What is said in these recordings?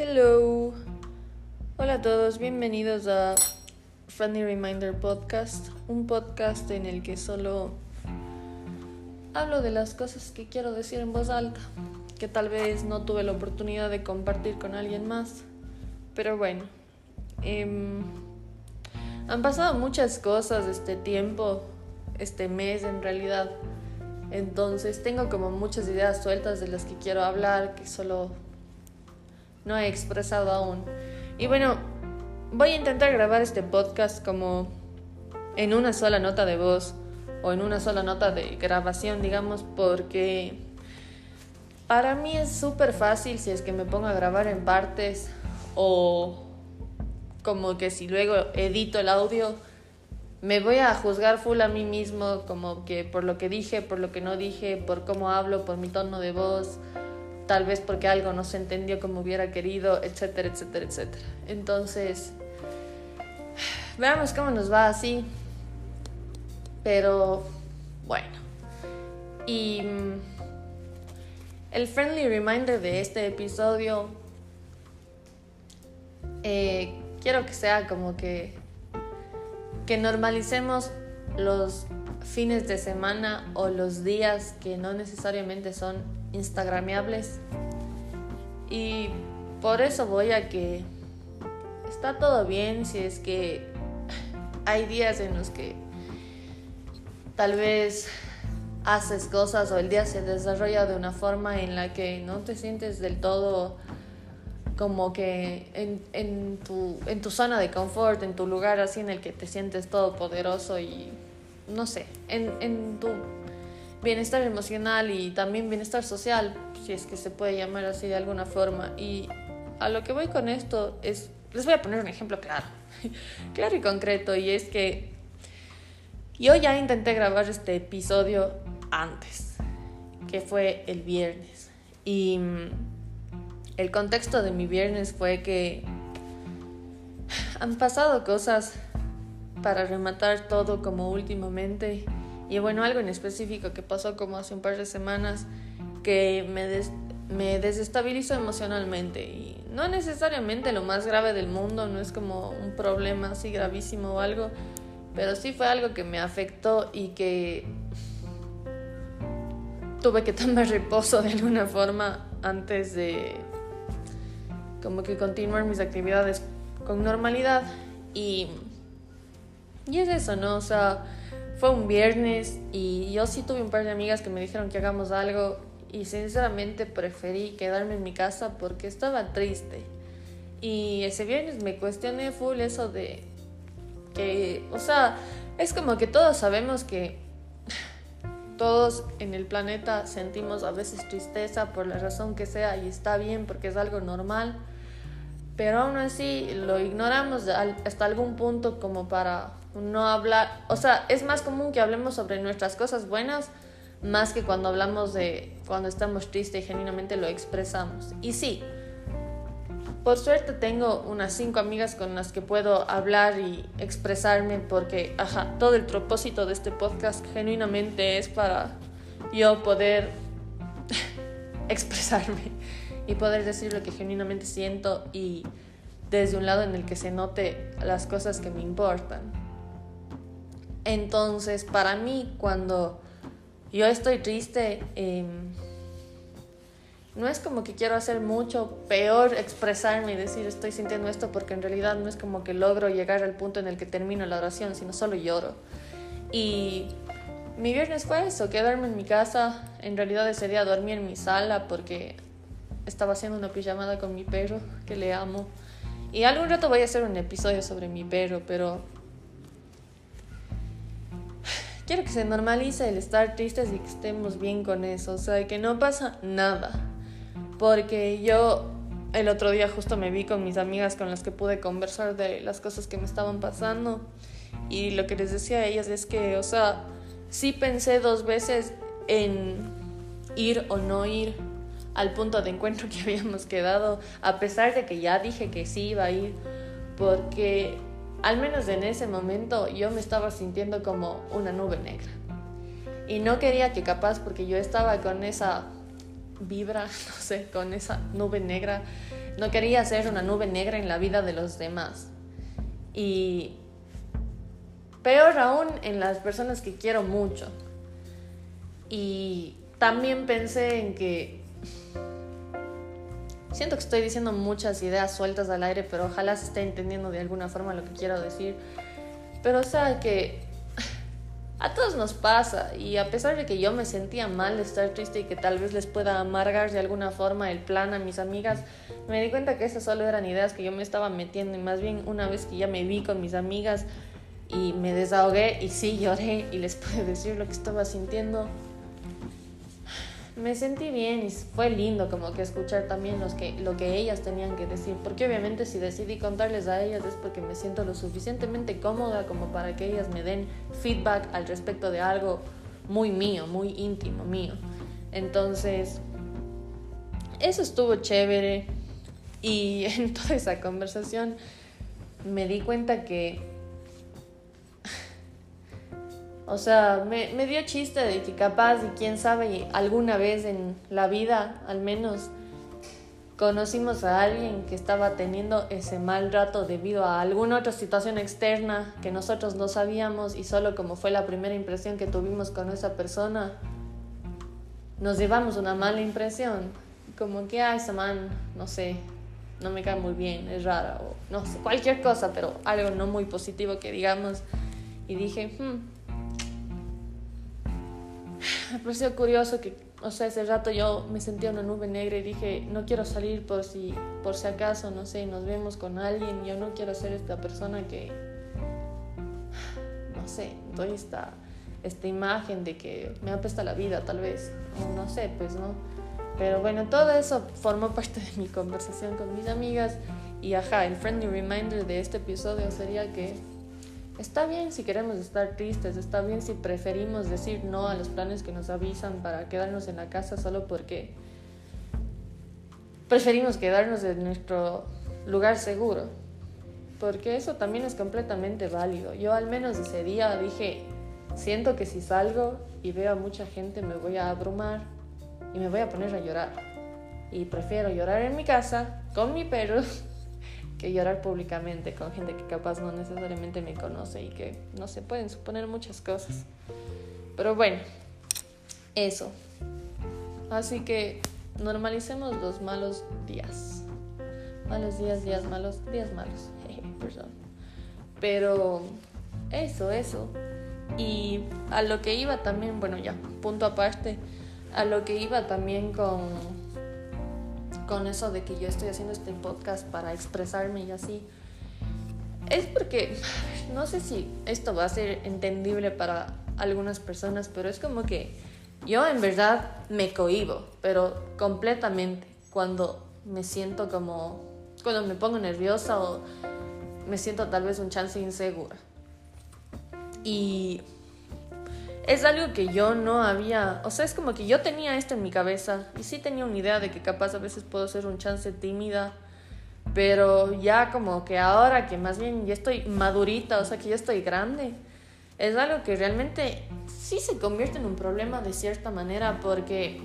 Hello. Hola a todos, bienvenidos a Friendly Reminder Podcast, un podcast en el que solo hablo de las cosas que quiero decir en voz alta, que tal vez no tuve la oportunidad de compartir con alguien más. Pero bueno, em, han pasado muchas cosas este tiempo, este mes en realidad. Entonces tengo como muchas ideas sueltas de las que quiero hablar, que solo no he expresado aún. Y bueno, voy a intentar grabar este podcast como en una sola nota de voz o en una sola nota de grabación, digamos, porque para mí es súper fácil si es que me pongo a grabar en partes o como que si luego edito el audio me voy a juzgar full a mí mismo, como que por lo que dije, por lo que no dije, por cómo hablo, por mi tono de voz, tal vez porque algo no se entendió como hubiera querido, etcétera, etcétera, etcétera. Entonces, veamos cómo nos va así. Pero, bueno. Y mm, el friendly reminder de este episodio, eh, quiero que sea como que que normalicemos los fines de semana o los días que no necesariamente son instagramiables. Y por eso voy a que está todo bien si es que hay días en los que tal vez haces cosas o el día se desarrolla de una forma en la que no te sientes del todo como que en, en, tu, en tu zona de confort, en tu lugar así en el que te sientes todopoderoso y no sé, en, en tu bienestar emocional y también bienestar social, si es que se puede llamar así de alguna forma. Y a lo que voy con esto es, les voy a poner un ejemplo claro, claro y concreto, y es que yo ya intenté grabar este episodio antes, que fue el viernes. Y el contexto de mi viernes fue que han pasado cosas para rematar todo como últimamente. Y bueno, algo en específico que pasó como hace un par de semanas que me, me desestabilizó emocionalmente. Y no necesariamente lo más grave del mundo, no es como un problema así gravísimo o algo, pero sí fue algo que me afectó y que tuve que tomar reposo de alguna forma antes de como que continuar mis actividades con normalidad y, y es eso, ¿no? O sea, fue un viernes y yo sí tuve un par de amigas que me dijeron que hagamos algo y sinceramente preferí quedarme en mi casa porque estaba triste. Y ese viernes me cuestioné full eso de que, o sea, es como que todos sabemos que todos en el planeta sentimos a veces tristeza por la razón que sea y está bien porque es algo normal, pero aún así lo ignoramos hasta algún punto como para no hablar, o sea, es más común que hablemos sobre nuestras cosas buenas más que cuando hablamos de cuando estamos tristes y genuinamente lo expresamos. Y sí, por suerte tengo unas cinco amigas con las que puedo hablar y expresarme porque, ajá, todo el propósito de este podcast genuinamente es para yo poder expresarme y poder decir lo que genuinamente siento y desde un lado en el que se note las cosas que me importan. Entonces, para mí, cuando yo estoy triste, eh, no es como que quiero hacer mucho, peor expresarme y decir estoy sintiendo esto porque en realidad no es como que logro llegar al punto en el que termino la oración, sino solo lloro. Y mi viernes fue eso, quedarme en mi casa, en realidad ese día dormí en mi sala porque estaba haciendo una pijamada con mi perro, que le amo. Y algún rato voy a hacer un episodio sobre mi perro, pero quiero que se normalice el estar tristes y que estemos bien con eso, o sea, que no pasa nada. Porque yo el otro día justo me vi con mis amigas con las que pude conversar de las cosas que me estaban pasando. Y lo que les decía a ellas es que, o sea, sí pensé dos veces en ir o no ir al punto de encuentro que habíamos quedado, a pesar de que ya dije que sí iba a ir, porque al menos en ese momento yo me estaba sintiendo como una nube negra. Y no quería que capaz, porque yo estaba con esa vibra, no sé, con esa nube negra, no quería ser una nube negra en la vida de los demás. Y peor aún en las personas que quiero mucho. Y también pensé en que siento que estoy diciendo muchas ideas sueltas al aire, pero ojalá se esté entendiendo de alguna forma lo que quiero decir. Pero o sea que a todos nos pasa y a pesar de que yo me sentía mal de estar triste y que tal vez les pueda amargar de alguna forma el plan a mis amigas, me di cuenta que esas solo eran ideas que yo me estaba metiendo y más bien una vez que ya me vi con mis amigas y me desahogué y sí lloré y les pude decir lo que estaba sintiendo, me sentí bien y fue lindo como que escuchar también los que, lo que ellas tenían que decir, porque obviamente si decidí contarles a ellas es porque me siento lo suficientemente cómoda como para que ellas me den feedback al respecto de algo muy mío, muy íntimo mío. Entonces, eso estuvo chévere y en toda esa conversación me di cuenta que o sea, me, me, dio chiste de que capaz, y quién sabe, alguna vez en la vida, al menos, conocimos a alguien que estaba teniendo ese mal rato debido a alguna otra situación externa que nosotros no sabíamos y solo como fue la primera impresión que tuvimos con esa persona, nos llevamos una mala impresión. Como que, ah, esa man, no sé, no me cae muy bien, es rara, o no sé, cualquier cosa, pero algo no muy positivo que digamos. Y dije, hmm, me pareció curioso que, o sea, ese rato yo me sentía una nube negra y dije, no quiero salir por si, por si acaso, no sé, nos vemos con alguien, yo no quiero ser esta persona que, no sé, doy esta, esta imagen de que me apesta la vida tal vez, no sé, pues no. Pero bueno, todo eso formó parte de mi conversación con mis amigas y ajá, el friendly reminder de este episodio sería que Está bien si queremos estar tristes, está bien si preferimos decir no a los planes que nos avisan para quedarnos en la casa solo porque preferimos quedarnos en nuestro lugar seguro. Porque eso también es completamente válido. Yo al menos ese día dije, siento que si salgo y veo a mucha gente me voy a abrumar y me voy a poner a llorar. Y prefiero llorar en mi casa con mi perro que llorar públicamente con gente que capaz no necesariamente me conoce y que no se pueden suponer muchas cosas. Pero bueno, eso. Así que normalicemos los malos días. Malos días, días malos, días malos. Perdón. Pero eso, eso. Y a lo que iba también, bueno ya, punto aparte, a lo que iba también con con eso de que yo estoy haciendo este podcast para expresarme y así, es porque no sé si esto va a ser entendible para algunas personas, pero es como que yo en verdad me cohibo, pero completamente cuando me siento como, cuando me pongo nerviosa o me siento tal vez un chance insegura. Y es algo que yo no había, o sea, es como que yo tenía esto en mi cabeza y sí tenía una idea de que capaz a veces puedo ser un chance tímida, pero ya como que ahora que más bien ya estoy madurita, o sea, que ya estoy grande, es algo que realmente sí se convierte en un problema de cierta manera porque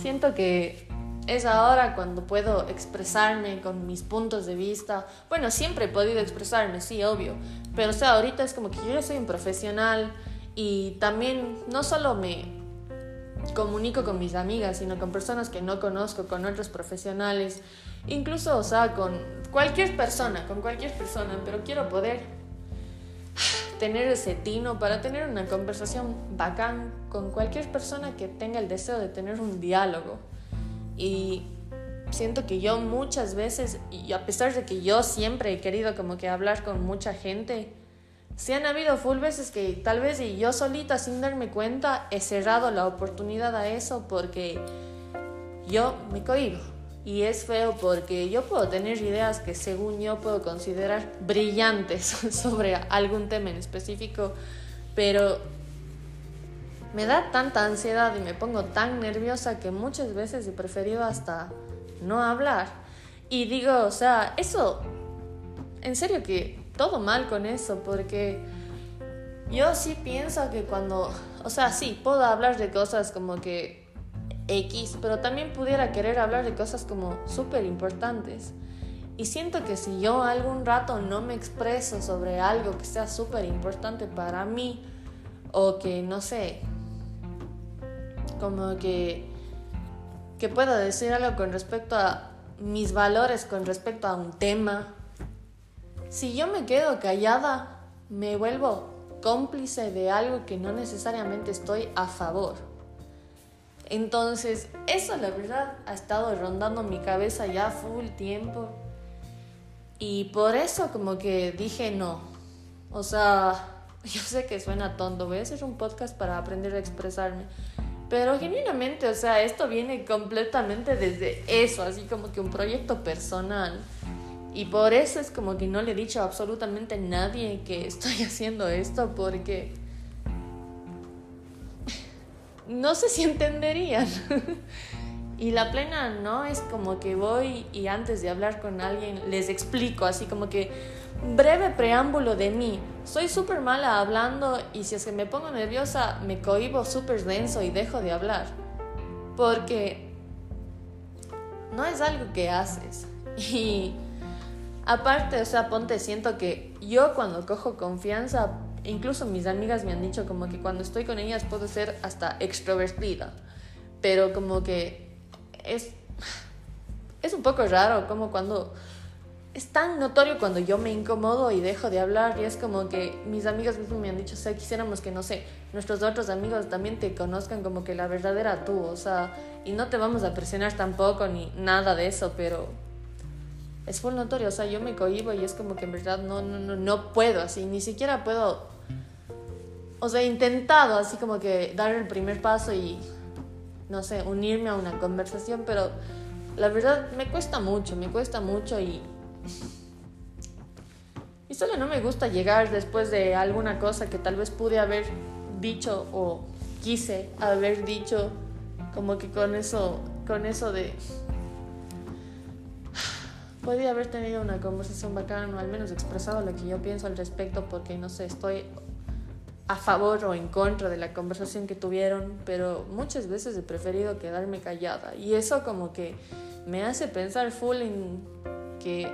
siento que es ahora cuando puedo expresarme con mis puntos de vista. Bueno, siempre he podido expresarme, sí, obvio. Pero o sea, ahorita es como que yo soy un profesional y también no solo me comunico con mis amigas, sino con personas que no conozco, con otros profesionales, incluso, o sea, con cualquier persona, con cualquier persona, pero quiero poder tener ese tino para tener una conversación bacán con cualquier persona que tenga el deseo de tener un diálogo. Y siento que yo muchas veces, y a pesar de que yo siempre he querido como que hablar con mucha gente, sí han habido full veces que tal vez y yo solita sin darme cuenta he cerrado la oportunidad a eso porque yo me cohibo. Y es feo porque yo puedo tener ideas que según yo puedo considerar brillantes sobre algún tema en específico, pero me da tanta ansiedad y me pongo tan nerviosa que muchas veces he preferido hasta no hablar. Y digo, o sea, eso, en serio que todo mal con eso, porque yo sí pienso que cuando, o sea, sí, puedo hablar de cosas como que X, pero también pudiera querer hablar de cosas como súper importantes. Y siento que si yo algún rato no me expreso sobre algo que sea súper importante para mí, o que no sé, como que, que pueda decir algo con respecto a mis valores, con respecto a un tema, si yo me quedo callada, me vuelvo cómplice de algo que no necesariamente estoy a favor. Entonces, eso la verdad ha estado rondando mi cabeza ya full tiempo. Y por eso como que dije no. O sea, yo sé que suena tonto, voy a hacer un podcast para aprender a expresarme. Pero genuinamente, o sea, esto viene completamente desde eso, así como que un proyecto personal. Y por eso es como que no le he dicho a absolutamente nadie que estoy haciendo esto porque no sé si entenderían. Y la plena no es como que voy y antes de hablar con alguien les explico, así como que breve preámbulo de mí. Soy súper mala hablando y si es que me pongo nerviosa me cohibo súper denso y dejo de hablar. Porque no es algo que haces. Y aparte, o sea, ponte, siento que yo cuando cojo confianza, incluso mis amigas me han dicho como que cuando estoy con ellas puedo ser hasta extrovertida. Pero como que es, es un poco raro, como cuando es tan notorio cuando yo me incomodo y dejo de hablar y es como que mis amigas mismas me han dicho, o sea, quisiéramos que, no sé, nuestros otros amigos también te conozcan como que la verdadera tú, o sea, y no te vamos a presionar tampoco ni nada de eso, pero es full notorio, o sea, yo me cohibo y es como que en verdad no, no, no, no puedo, así, ni siquiera puedo, o sea, he intentado así como que dar el primer paso y no sé, unirme a una conversación, pero la verdad me cuesta mucho, me cuesta mucho y... Y solo no me gusta llegar después de alguna cosa que tal vez pude haber dicho o quise haber dicho, como que con eso, con eso de... Podría haber tenido una conversación bacana o al menos expresado lo que yo pienso al respecto porque no sé, estoy a favor o en contra de la conversación que tuvieron, pero muchas veces he preferido quedarme callada. Y eso como que me hace pensar full en que...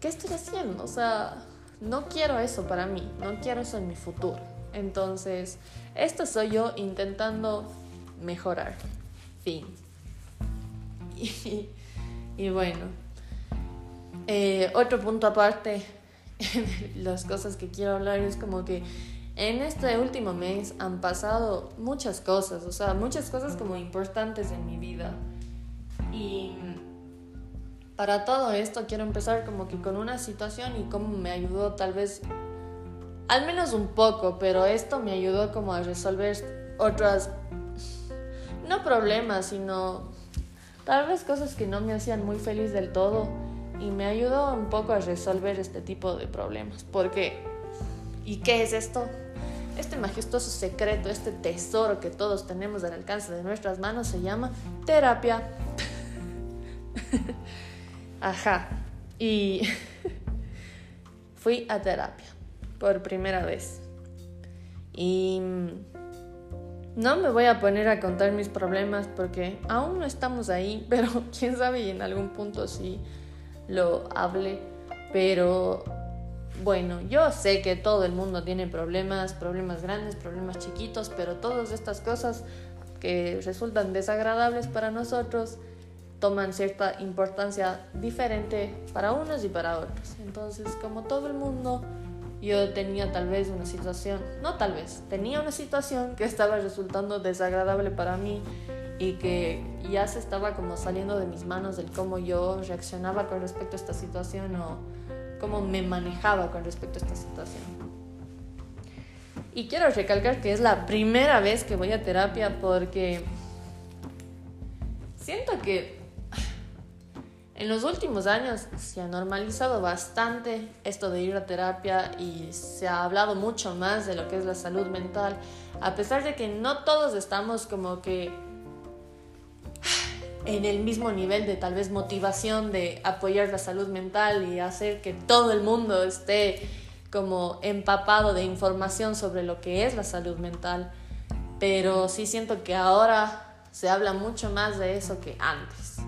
¿Qué estoy haciendo? O sea, no quiero eso para mí, no quiero eso en mi futuro. Entonces, esto soy yo intentando mejorar. Fin. Y, bueno, eh, otro punto aparte las cosas que quiero hablar es como que en este último mes han pasado muchas cosas, o sea, muchas cosas como importantes en mi vida. Y para todo esto quiero empezar como que con una situación y cómo me ayudó tal vez, al menos un poco, pero esto me ayudó como a resolver otras, no problemas, sino tal vez cosas que no me hacían muy feliz del todo y me ayudó un poco a resolver este tipo de problemas. Porque, ¿y qué es esto? Este majestuoso secreto, este tesoro que todos tenemos al alcance de nuestras manos se llama terapia. Ajá. Y fui a terapia por primera vez. Y no me voy a poner a contar mis problemas porque aún no estamos ahí, pero quién sabe y en algún punto sí lo hable, pero bueno, yo sé que todo el mundo tiene problemas, problemas grandes, problemas chiquitos, pero todas estas cosas que resultan desagradables para nosotros toman cierta importancia diferente para unos y para otros. Entonces, como todo el mundo, yo tenía tal vez una situación, no tal vez, tenía una situación que estaba resultando desagradable para mí y que ya se estaba como saliendo de mis manos del cómo yo reaccionaba con respecto a esta situación o cómo me manejaba con respecto a esta situación. Y quiero recalcar que es la primera vez que voy a terapia porque siento que en los últimos años se ha normalizado bastante esto de ir a terapia y se ha hablado mucho más de lo que es la salud mental, a pesar de que no todos estamos como que en el mismo nivel de tal vez motivación de apoyar la salud mental y hacer que todo el mundo esté como empapado de información sobre lo que es la salud mental. pero sí siento que ahora se habla mucho más de eso que antes.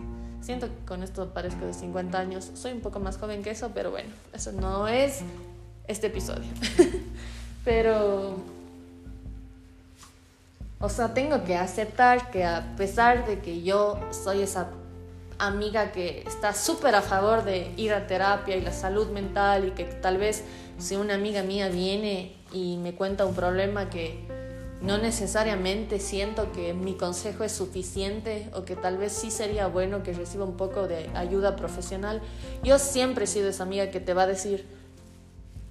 Siento que con esto parezco de 50 años. Soy un poco más joven que eso, pero bueno, eso no es este episodio. pero, o sea, tengo que aceptar que a pesar de que yo soy esa amiga que está súper a favor de ir a terapia y la salud mental y que tal vez si una amiga mía viene y me cuenta un problema que no necesariamente siento que mi consejo es suficiente o que tal vez sí sería bueno que reciba un poco de ayuda profesional, yo siempre he sido esa amiga que te va a decir,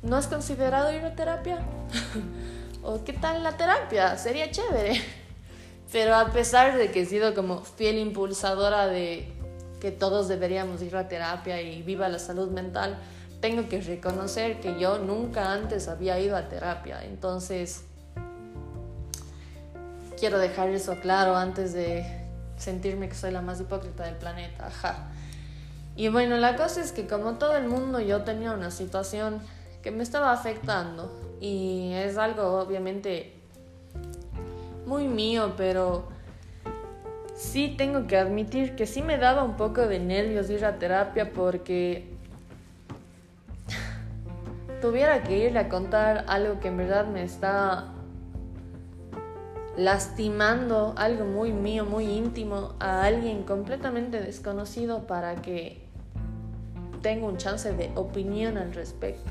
¿no has considerado ir a terapia? ¿O qué tal la terapia? Sería chévere. Pero a pesar de que he sido como fiel impulsadora de que todos deberíamos ir a terapia y viva la salud mental, tengo que reconocer que yo nunca antes había ido a terapia. Entonces, quiero dejar eso claro antes de sentirme que soy la más hipócrita del planeta. Ajá. Y bueno, la cosa es que como todo el mundo yo tenía una situación que me estaba afectando y es algo obviamente muy mío, pero sí tengo que admitir que sí me daba un poco de nervios ir a terapia porque tuviera que irle a contar algo que en verdad me está lastimando, algo muy mío, muy íntimo, a alguien completamente desconocido para que tenga un chance de opinión al respecto.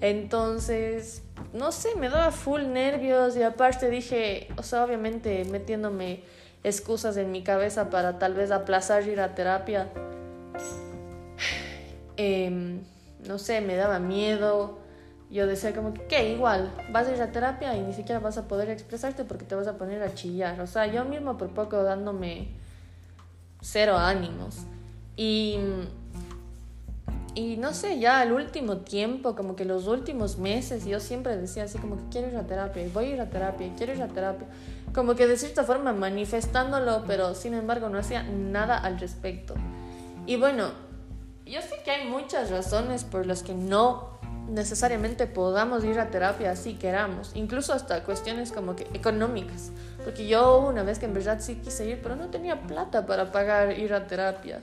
Entonces, no sé, me daba full nervios y aparte dije, o sea, obviamente metiéndome excusas en mi cabeza para tal vez aplazar ir a terapia. Em, no sé, me daba miedo. Yo decía como que, ¿qué? Igual, vas a ir a terapia y ni siquiera vas a poder expresarte porque te vas a poner a chillar. O sea, yo mismo por poco dándome cero ánimos. Y, y no sé, ya al último tiempo, como que los últimos meses, yo siempre decía así como que quiero ir a terapia, y voy a ir a terapia, quiero ir a terapia. Como que de cierta forma manifestándolo, pero sin embargo no hacía nada al respecto. Y bueno, yo sé que hay muchas razones por las que no necesariamente podamos ir a terapia si queramos, incluso hasta cuestiones como que económicas, porque yo una vez que en verdad sí quise ir, pero no tenía plata para pagar ir a terapia.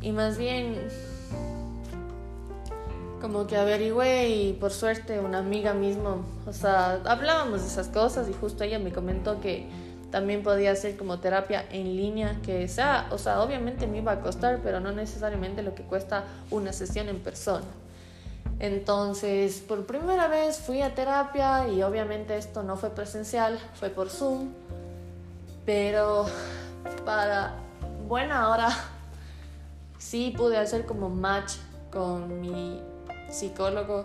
Y más bien como que averigüé y por suerte una amiga mismo, o sea, hablábamos de esas cosas y justo ella me comentó que también podía hacer como terapia en línea, que sea, o sea, obviamente me iba a costar, pero no necesariamente lo que cuesta una sesión en persona. Entonces, por primera vez fui a terapia y obviamente esto no fue presencial, fue por Zoom, pero para buena hora sí pude hacer como match con mi psicólogo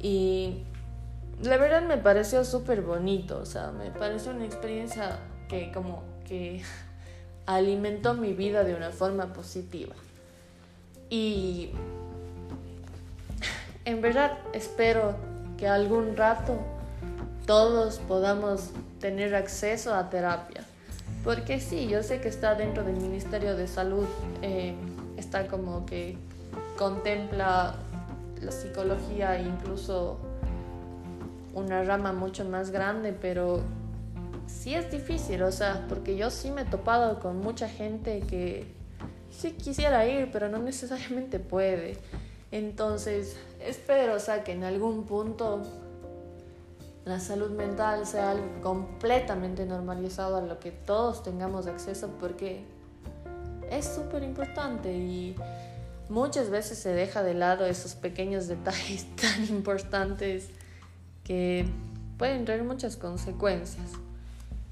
y la verdad me pareció súper bonito, o sea, me pareció una experiencia que como que alimentó mi vida de una forma positiva. Y en verdad espero que algún rato todos podamos tener acceso a terapia. Porque sí, yo sé que está dentro del Ministerio de Salud, eh, está como que contempla la psicología incluso una rama mucho más grande, pero sí es difícil, o sea, porque yo sí me he topado con mucha gente que sí quisiera ir, pero no necesariamente puede. Entonces, espero, o sea, que en algún punto la salud mental sea algo completamente normalizado a lo que todos tengamos acceso porque es súper importante y muchas veces se deja de lado esos pequeños detalles tan importantes que pueden traer muchas consecuencias.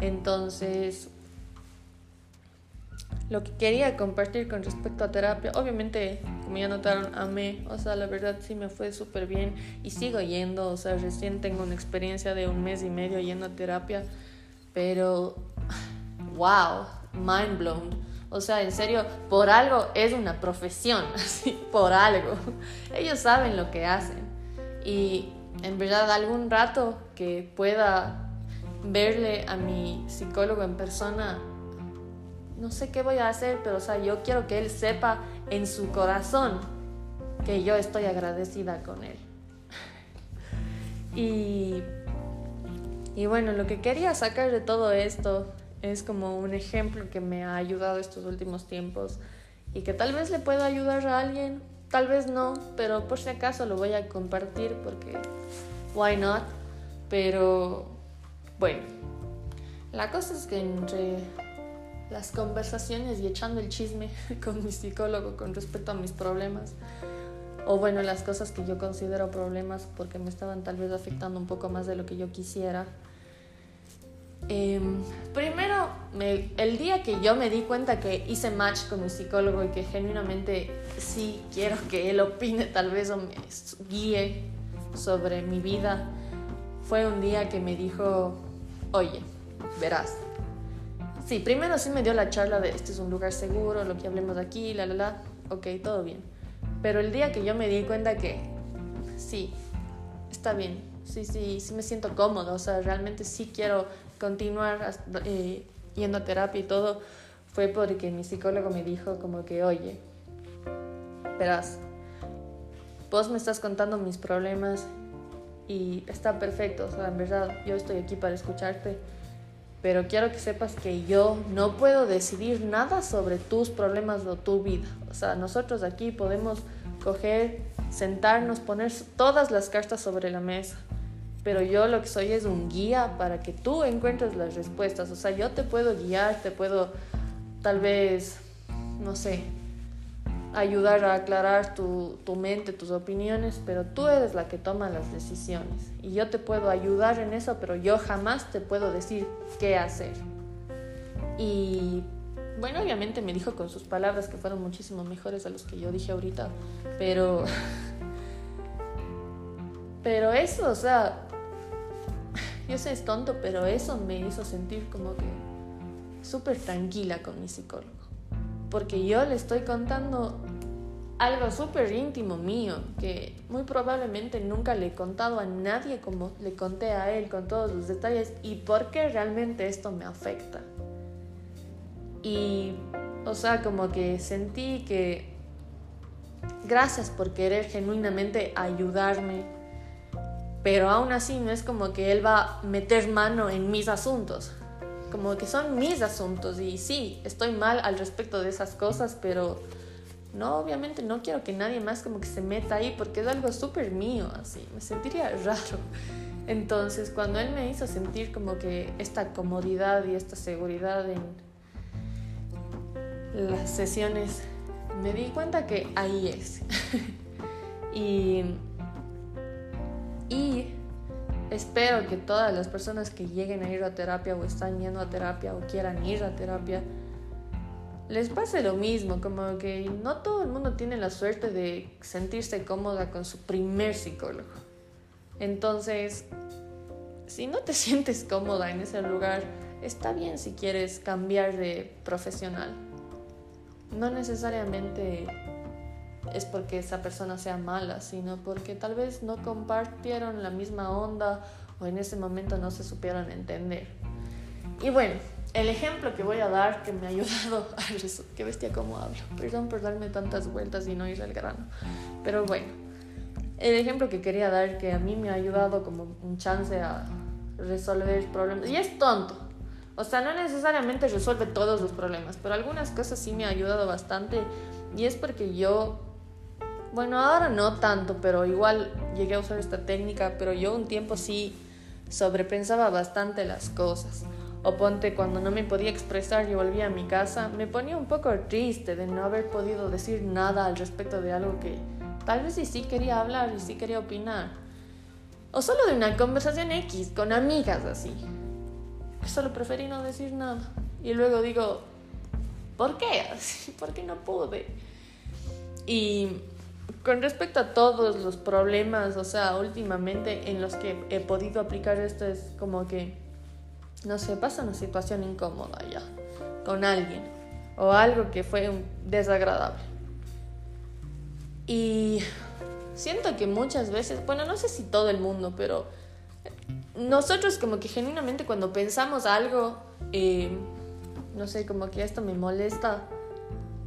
Entonces, lo que quería compartir con respecto a terapia, obviamente, como ya notaron, amé, o sea, la verdad sí me fue súper bien y sigo yendo, o sea, recién tengo una experiencia de un mes y medio yendo a terapia, pero, wow, mind blown. O sea, en serio, por algo es una profesión, así, por algo. Ellos saben lo que hacen. Y en verdad algún rato que pueda verle a mi psicólogo en persona, no sé qué voy a hacer, pero o sea, yo quiero que él sepa en su corazón que yo estoy agradecida con él. Y Y bueno, lo que quería sacar de todo esto es como un ejemplo que me ha ayudado estos últimos tiempos y que tal vez le pueda ayudar a alguien, tal vez no, pero por si acaso lo voy a compartir porque why not? Pero bueno, la cosa es que entre las conversaciones y echando el chisme con mi psicólogo con respecto a mis problemas, o bueno, las cosas que yo considero problemas porque me estaban tal vez afectando un poco más de lo que yo quisiera. Em, primero, el día que yo me di cuenta que hice match con mi psicólogo y que genuinamente sí quiero que él opine tal vez o me guíe sobre mi vida, fue un día que me dijo, oye, verás. Sí, primero sí me dio la charla de este es un lugar seguro, lo que hablemos aquí, la, la, la. Ok, todo bien. Pero el día que yo me di cuenta que sí, está bien, sí, sí, sí me siento cómodo, o sea, realmente sí quiero continuar eh, yendo a terapia y todo, fue porque mi psicólogo me dijo como que, oye, verás, vos me estás contando mis problemas y está perfecto, o sea, en verdad, yo estoy aquí para escucharte, pero quiero que sepas que yo no puedo decidir nada sobre tus problemas o tu vida. O sea, nosotros aquí podemos coger, sentarnos, poner todas las cartas sobre la mesa, pero yo lo que soy es un guía para que tú encuentres las respuestas. O sea, yo te puedo guiar, te puedo tal vez, no sé, ayudar a aclarar tu, tu, mente, tus opiniones, pero tú eres la que toma las decisiones. Y yo te puedo ayudar en eso, pero yo jamás te puedo decir qué hacer. Y bueno, obviamente me dijo con sus palabras que fueron muchísimo mejores a los que yo dije ahorita, pero... Pero eso, o sea, yo sé es tonto, pero eso me hizo sentir como que súper tranquila con mi psicólogo porque yo le estoy contando algo súper íntimo mío, que muy probablemente nunca le he contado a nadie como le conté a él con todos los detalles y por qué realmente esto me afecta. Y, o sea, como que sentí que gracias por querer genuinamente ayudarme, pero aún así no es como que él va a meter mano en mis asuntos como que son mis asuntos y sí, estoy mal al respecto de esas cosas, pero no, obviamente no quiero que nadie más como que se meta ahí porque es algo súper mío, así, me sentiría raro. Entonces, cuando él me hizo sentir como que esta comodidad y esta seguridad en las sesiones, me di cuenta que ahí es. y, y espero que todas las personas que lleguen a ir a terapia o están yendo a terapia o quieran ir a terapia, les pase lo mismo, como que no todo el mundo tiene la suerte de sentirse cómoda con su primer psicólogo. Entonces, si no te sientes cómoda en ese lugar, está bien si quieres cambiar de profesional. No necesariamente es porque esa persona sea mala, sino porque tal vez no compartieron la misma onda o en ese momento no se supieron entender. Y bueno, el ejemplo que voy a dar que me ha ayudado a qué bestia cómo hablo, perdón por darme tantas vueltas y no ir al grano, pero bueno, el ejemplo que quería dar que a mí me ha ayudado como un chance a resolver problemas, y es tonto, o sea, no necesariamente resuelve todos los problemas, pero algunas cosas sí me ha ayudado bastante y es porque yo bueno, ahora no tanto, pero igual llegué a usar esta técnica, pero yo un tiempo sí sobrepensaba bastante las cosas. O ponte cuando no me podía expresar y volvía a mi casa, me ponía un poco triste de no haber podido decir nada al respecto de algo que tal vez sí, sí quería hablar y sí quería opinar. O solo de una conversación X con amigas así. Solo preferí no decir nada. Y luego digo, ¿por qué? ¿Por qué no pude? Y con respecto a todos los problemas, o sea, últimamente en los que he podido aplicar esto es como que, no sé, pasa una situación incómoda ya con alguien o algo que fue desagradable. Y siento que muchas veces, bueno, no sé si todo el mundo, pero nosotros como que genuinamente cuando pensamos algo, eh, no sé, como que esto me molesta,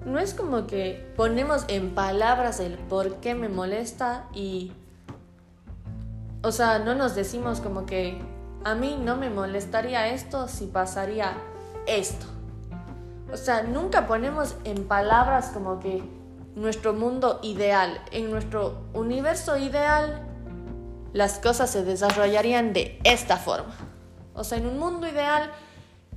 no es como que ponemos en palabras el por qué me molesta y, o sea, no nos decimos como que a mí no me molestaría esto si pasaría esto. O sea, nunca ponemos en palabras como que nuestro mundo ideal, en nuestro universo ideal, las cosas se desarrollarían de esta forma. O sea, en un mundo ideal,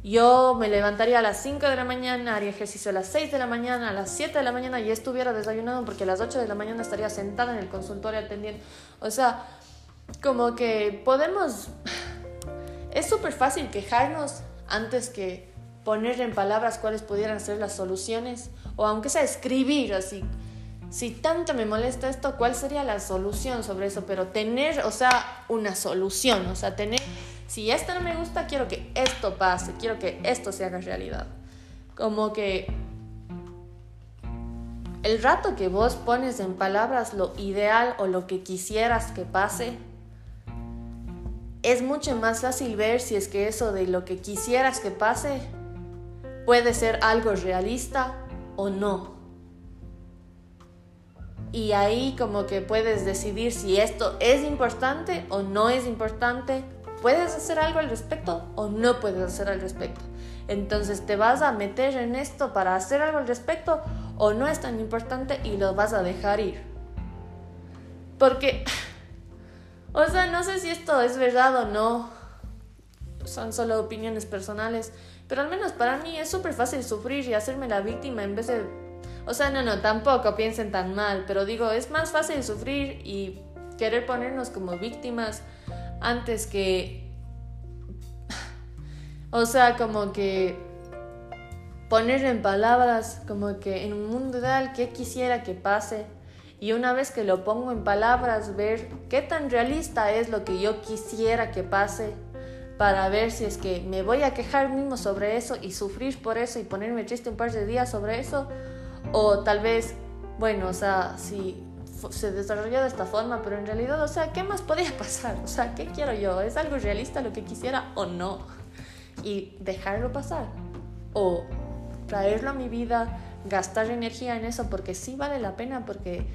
yo me levantaría a las 5 de la mañana, haría ejercicio a las 6 de la mañana, a las 7 de la mañana y estuviera desayunado porque a las 8 de la mañana estaría sentada en el consultorio atendiendo. O sea, como que podemos... Es súper fácil quejarnos antes que poner en palabras cuáles pudieran ser las soluciones o aunque sea escribir así si tanto me molesta esto, ¿cuál sería la solución sobre eso? Pero tener, o sea, una solución, o sea, tener, si esto no me gusta, quiero que esto pase, quiero que esto se haga realidad. Como que el rato que vos pones en palabras lo ideal o lo que quisieras que pase, es mucho más fácil ver si es que eso de lo que quisieras que pase puede ser algo realista o no. Y ahí como que puedes decidir si esto es importante o no es importante. ¿Puedes hacer algo al respecto o no puedes hacer al respecto? Entonces te vas a meter en esto para hacer algo al respecto o no es tan importante y lo vas a dejar ir. Porque, o sea, no sé si esto es verdad o no. Son solo opiniones personales. Pero al menos para mí es súper fácil sufrir y hacerme la víctima en vez de o sea, no, no, tampoco piensen tan mal, pero digo, es más fácil sufrir y querer ponernos como víctimas antes que... O sea, como que poner en palabras, como que en un mundo ideal, ¿qué quisiera que pase? Y una vez que lo pongo en palabras, ver qué tan realista es lo que yo quisiera que pase para ver si es que me voy a quejar mismo sobre eso y sufrir por eso y ponerme triste un par de días sobre eso o tal vez, bueno, o sea, si se desarrolló de esta forma, pero en realidad, o sea, ¿qué más podía pasar? O sea, ¿qué quiero yo? ¿Es algo realista lo que quisiera o no? Y dejarlo pasar. O traerlo a mi vida, gastar energía en eso porque sí vale la pena, porque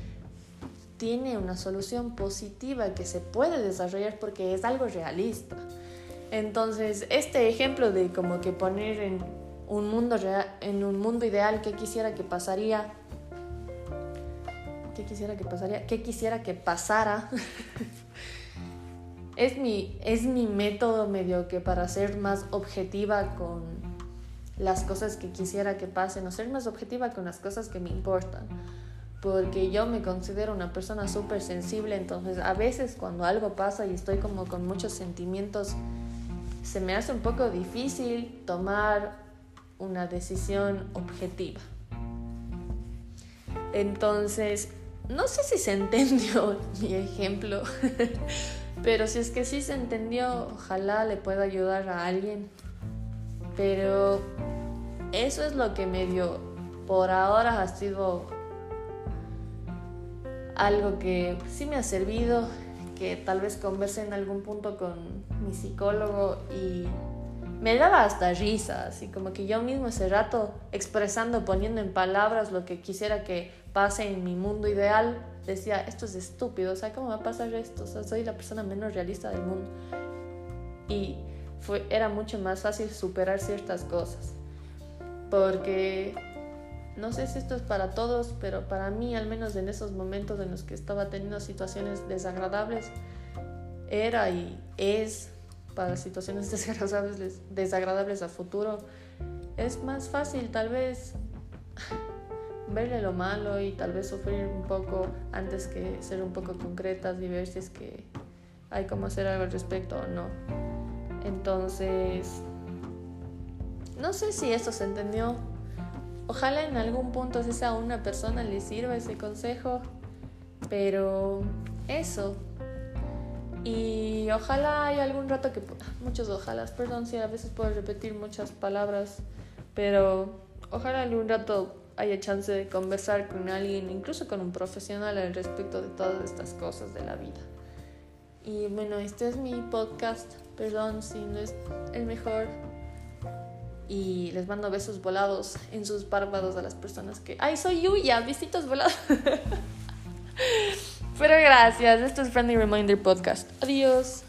tiene una solución positiva que se puede desarrollar porque es algo realista. Entonces, este ejemplo de como que poner en un mundo real, en un mundo ideal, ¿qué quisiera que pasaría? ¿Qué quisiera que pasaría? ¿Qué quisiera que pasara? es, mi, es mi método medio que para ser más objetiva con las cosas que quisiera que pasen o ser más objetiva con las cosas que me importan. Porque yo me considero una persona súper sensible, entonces a veces cuando algo pasa y estoy como con muchos sentimientos, se me hace un poco difícil tomar una decisión objetiva. Entonces, no sé si se entendió mi ejemplo, pero si es que sí se entendió, ojalá le pueda ayudar a alguien. Pero eso es lo que me dio, por ahora ha sido algo que sí me ha servido, que tal vez converse en algún punto con mi psicólogo y me daba hasta risa, así como que yo mismo ese rato expresando, poniendo en palabras lo que quisiera que pase en mi mundo ideal, decía, esto es estúpido, o sea, ¿cómo va a pasar esto? O sea, soy la persona menos realista del mundo. Y fue, era mucho más fácil superar ciertas cosas, porque no sé si esto es para todos, pero para mí, al menos en esos momentos en los que estaba teniendo situaciones desagradables, era y es para situaciones desagradables, desagradables a futuro, es más fácil tal vez verle lo malo y tal vez sufrir un poco antes que ser un poco concretas y que hay como hacer algo al respecto o no. Entonces, no sé si eso se entendió. Ojalá en algún punto si a una persona le sirva ese consejo, pero eso, y ojalá haya algún rato que... Muchos ojalá, perdón si a veces puedo repetir muchas palabras, pero ojalá algún rato haya chance de conversar con alguien, incluso con un profesional al respecto de todas estas cosas de la vida. Y bueno, este es mi podcast, perdón si no es el mejor. Y les mando besos volados en sus párpados a las personas que... ¡Ay, soy Yuya! Besitos volados. Pero gracias, esto es Friendly Reminder Podcast. Adiós.